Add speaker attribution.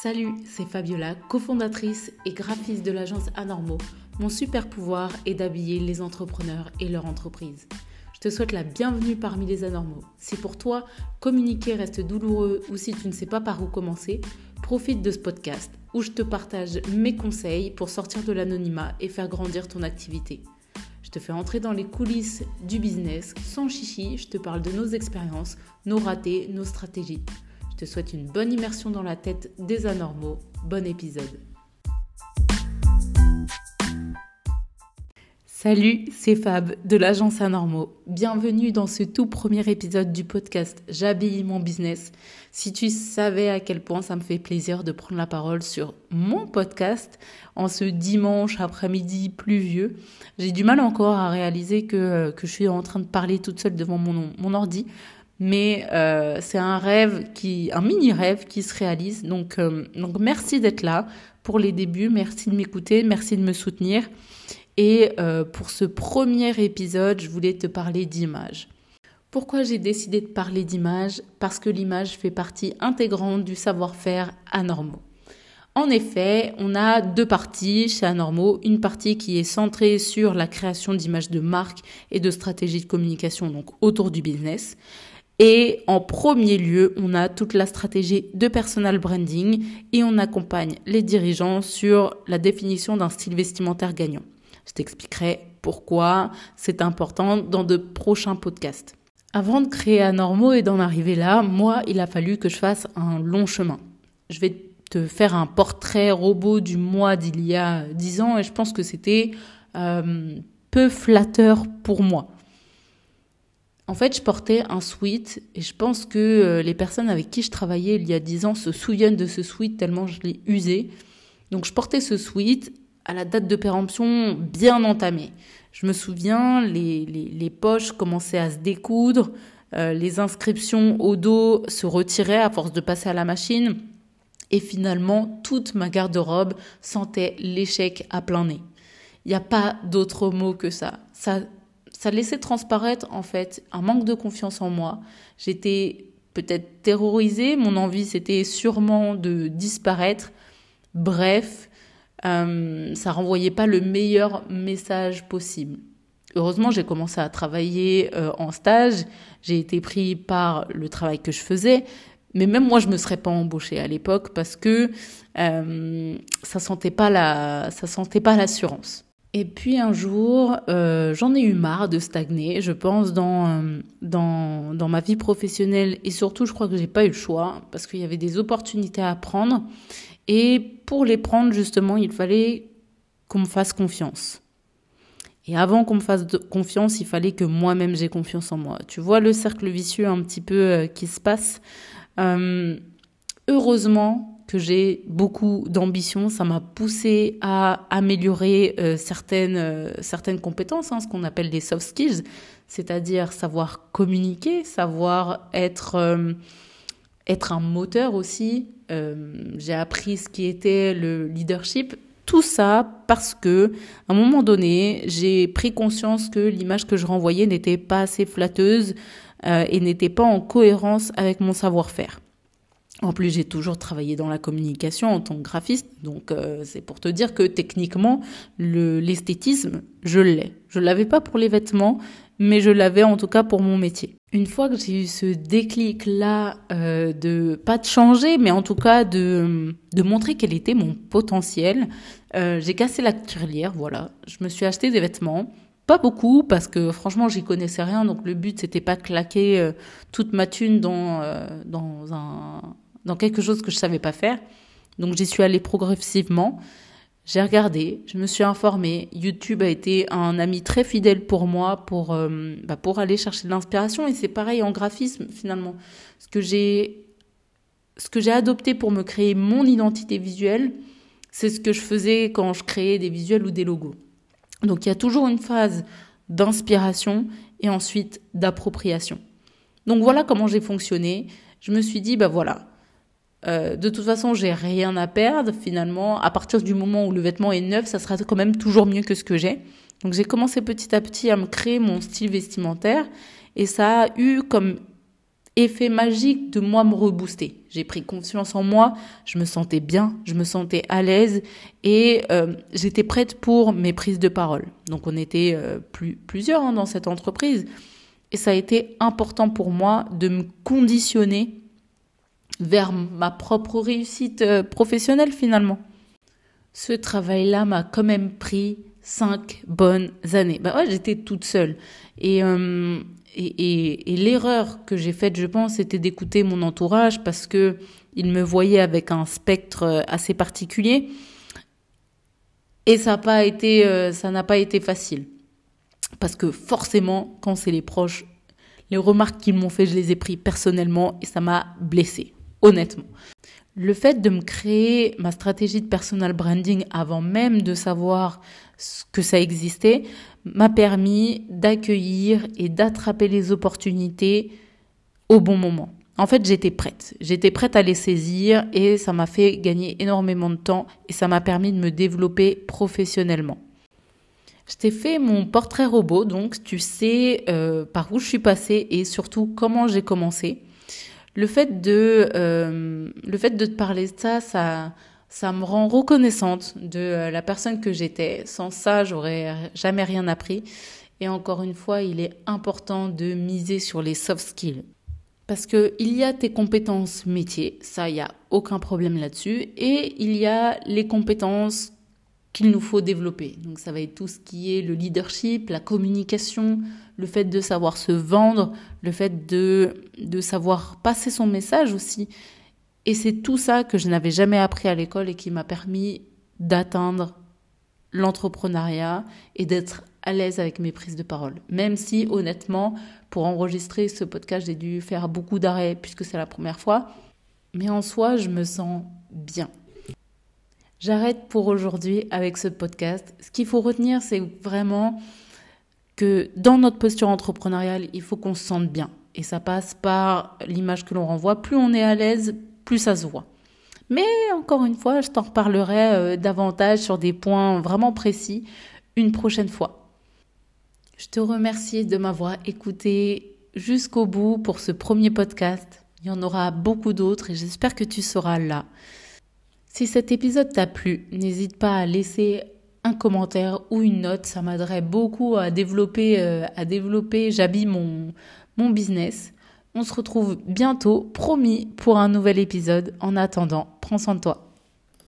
Speaker 1: Salut, c'est Fabiola, cofondatrice et graphiste de l'agence Anormo. Mon super pouvoir est d'habiller les entrepreneurs et leur entreprise. Je te souhaite la bienvenue parmi les anormaux. Si pour toi, communiquer reste douloureux ou si tu ne sais pas par où commencer, profite de ce podcast où je te partage mes conseils pour sortir de l'anonymat et faire grandir ton activité. Je te fais entrer dans les coulisses du business sans chichi, je te parle de nos expériences, nos ratés, nos stratégies. Te souhaite une bonne immersion dans la tête des anormaux. Bon épisode. Salut, c'est Fab de l'agence Anormaux. Bienvenue dans ce tout premier épisode du podcast J'habille mon business. Si tu savais à quel point ça me fait plaisir de prendre la parole sur mon podcast en ce dimanche après-midi pluvieux, j'ai du mal encore à réaliser que, je suis en train de parler toute seule devant mon ordi mais euh, c'est un rêve qui, un mini rêve qui se réalise. Donc, euh, donc merci d'être là pour les débuts, merci de m'écouter, merci de me soutenir. Et euh, pour ce premier épisode, je voulais te parler d'image. Pourquoi j'ai décidé de parler d'image? Parce que l'image fait partie intégrante du savoir-faire anormaux. En effet, on a deux parties chez Anormo. Une partie qui est centrée sur la création d'images de marque et de stratégies de communication, donc autour du business. Et en premier lieu, on a toute la stratégie de personal branding et on accompagne les dirigeants sur la définition d'un style vestimentaire gagnant. Je t'expliquerai pourquoi c'est important dans de prochains podcasts. Avant de créer Anormo et d'en arriver là, moi, il a fallu que je fasse un long chemin. Je vais te faire un portrait robot du mois d'il y a dix ans et je pense que c'était euh, peu flatteur pour moi. En fait, je portais un sweat et je pense que euh, les personnes avec qui je travaillais il y a 10 ans se souviennent de ce sweat tellement je l'ai usé. Donc je portais ce sweat à la date de péremption bien entamée. Je me souviens, les, les, poches commençaient à se découdre, euh, les inscriptions au dos se retiraient à force de passer à la machine. Et finalement, toute ma garde-robe sentait l'échec à plein nez. Il n'y a pas d'autre mot que ça. Ça ça laissait transparaître en fait un manque de confiance en moi. J'étais peut-être terrorisée, mon envie c'était sûrement de disparaître. Bref, euh, ça renvoyait pas le meilleur message possible. Heureusement, j'ai commencé à travailler euh, en stage, j'ai été pris par le travail que je faisais, mais même moi, je me serais pas embauchée à l'époque parce que euh, ça sentait pas la, ça sentait pas l'assurance. Et puis un jour, euh, j'en ai eu marre de stagner, je pense, dans, euh, dans, dans ma vie professionnelle. Et surtout, je crois que j'ai pas eu le choix parce qu'il y avait des opportunités à prendre. Et pour les prendre, justement, il fallait qu'on me fasse confiance. Et avant qu'on me fasse confiance, il fallait que moi-même j'ai confiance en moi. Tu vois le cercle vicieux un petit peu euh, qui se passe. heureusement, que j'ai beaucoup d'ambition. Ça m'a poussé à améliorer euh, certaines, euh, certaines compétences, hein, ce qu'on appelle des soft skills, c'est-à-dire savoir communiquer, savoir être, euh, être un moteur aussi. j'ai appris ce qui était le leadership. Tout ça parce que, à un moment donné, j'ai pris conscience que l'image que je renvoyais n'était pas assez flatteuse et n'était pas en cohérence avec mon savoir-faire. En plus, j'ai toujours travaillé dans la communication en tant que graphiste, donc euh, c'est pour te dire que techniquement, l'esthétisme, je l'ai. Je l'avais pas pour les vêtements, mais je l'avais en tout cas pour mon métier. Une fois que j'ai eu ce déclic-là euh, de pas de changer, mais en tout cas de, de montrer quel était mon potentiel, euh, j'ai cassé la tirelire, voilà. Je me suis acheté des vêtements, pas beaucoup parce que franchement j'y connaissais rien, donc le but c'était pas claquer euh, toute ma thune dans dans un dans quelque chose que je savais pas faire. Donc j'y suis allée progressivement. J'ai regardé, je me suis informée. YouTube a été un ami très fidèle pour moi pour euh, bah pour aller chercher de l'inspiration et c'est pareil en graphisme finalement. Ce que j'ai ce que j'ai adopté pour me créer mon identité visuelle, c'est ce que je faisais quand je créais des visuels ou des logos. Donc il y a toujours une phase d'inspiration et ensuite d'appropriation. Donc voilà comment j'ai fonctionné. Je me suis dit bah voilà, euh, de toute façon, j'ai rien à perdre finalement. À partir du moment où le vêtement est neuf, ça sera quand même toujours mieux que ce que j'ai. Donc j'ai commencé petit à petit à me créer mon style vestimentaire et ça a eu comme effet magique de moi me rebooster. J'ai pris confiance en moi, je me sentais bien, je me sentais à l'aise et euh, j'étais prête pour mes prises de parole. Donc on était euh, plus, plusieurs hein, dans cette entreprise et ça a été important pour moi de me conditionner vers ma propre réussite euh, professionnelle finalement. Ce travail-là m'a quand même pris cinq bonnes années. Bah ouais, j'étais toute seule. Et, euh, et, l'erreur que j'ai faite, je pense, c'était d'écouter mon entourage parce que me voyait avec un spectre euh, assez particulier. Et ça n'a pas été, ça n'a pas été facile. Parce que forcément, quand c'est les proches, les remarques qu'ils m'ont fait, je les ai pris personnellement et ça m'a blessée, honnêtement. Le fait de me créer ma stratégie de personal branding avant même de savoir que ça existait m'a permis d'accueillir et d'attraper les opportunités au bon moment. En fait, j'étais prête. J'étais prête à les saisir et ça m'a fait gagner énormément de temps et ça m'a permis de me développer professionnellement. Je t'ai fait mon portrait robot, donc tu sais euh, par où je suis passée et surtout comment j'ai commencé. Le fait de, euh, le fait de te parler de ça, ça, ça me rend reconnaissante de euh, la personne que j'étais. Sans ça, j'aurais jamais rien appris. Et encore une fois, il est important de miser sur les soft skills. Parce que il y a tes compétences métiers, ça, il n'y a aucun problème là-dessus. Et il y a les compétences qu'il nous faut développer. Donc ça va être tout ce qui est le leadership, la communication, le fait de savoir se vendre, le fait de, de savoir passer son message aussi. Et c'est tout ça que je n'avais jamais appris à l'école et qui m'a permis d'atteindre l'entrepreneuriat et d'être à l'aise avec mes prises de parole. Même si, honnêtement, pour enregistrer ce podcast, j'ai dû faire beaucoup d'arrêts puisque c'est la première fois. Mais en soi, je me sens bien. J'arrête pour aujourd'hui avec ce podcast. Ce qu'il faut retenir, c'est vraiment que dans notre posture entrepreneuriale, il faut qu'on se sente bien. Et ça passe par l'image que l'on renvoie. Plus on est à l'aise, plus ça se voit. Mais encore une fois, je t'en reparlerai euh, davantage sur des points vraiment précis une prochaine fois. Je te remercie de m'avoir écouté jusqu'au bout pour ce premier podcast. Il y en aura beaucoup d'autres et j'espère que tu seras là. Si cet épisode t'a plu, n'hésite pas à laisser un commentaire ou une note. Ça m'aiderait beaucoup à développer, euh, à développer, j'habille mon, mon business. On se retrouve bientôt, promis, pour un nouvel épisode. En attendant, prends soin de toi.